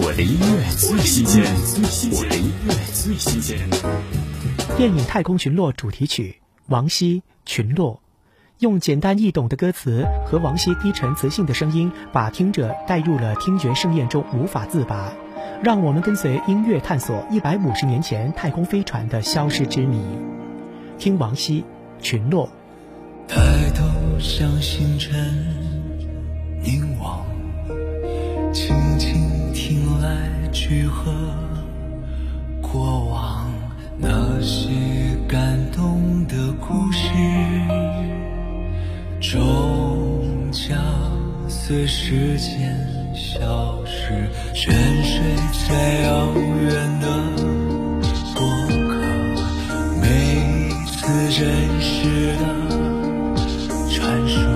我的音乐最新鲜，我的音乐最新鲜。电影《太空群落》主题曲，王希《群落》，用简单易懂的歌词和王希低沉磁性的声音，把听者带入了听觉盛宴中无法自拔。让我们跟随音乐探索一百五十年前太空飞船的消失之谜。听王希《群落》。抬头向来去和过往那些感动的故事，终将随时间消失，沉睡在遥远的过客，每一次真实的。传说，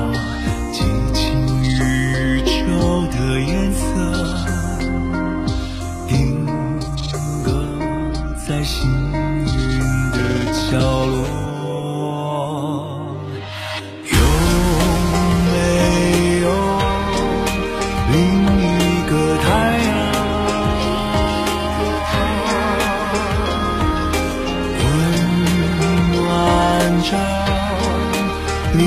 暖着另一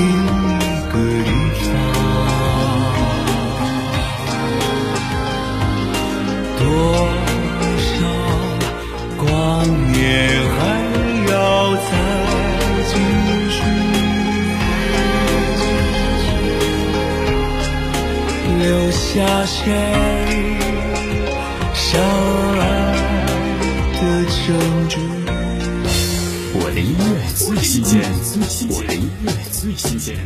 个地方？多少光年还要再继续？留下谁相爱的证据？我的音乐最新鲜，新鲜音乐，最新鲜。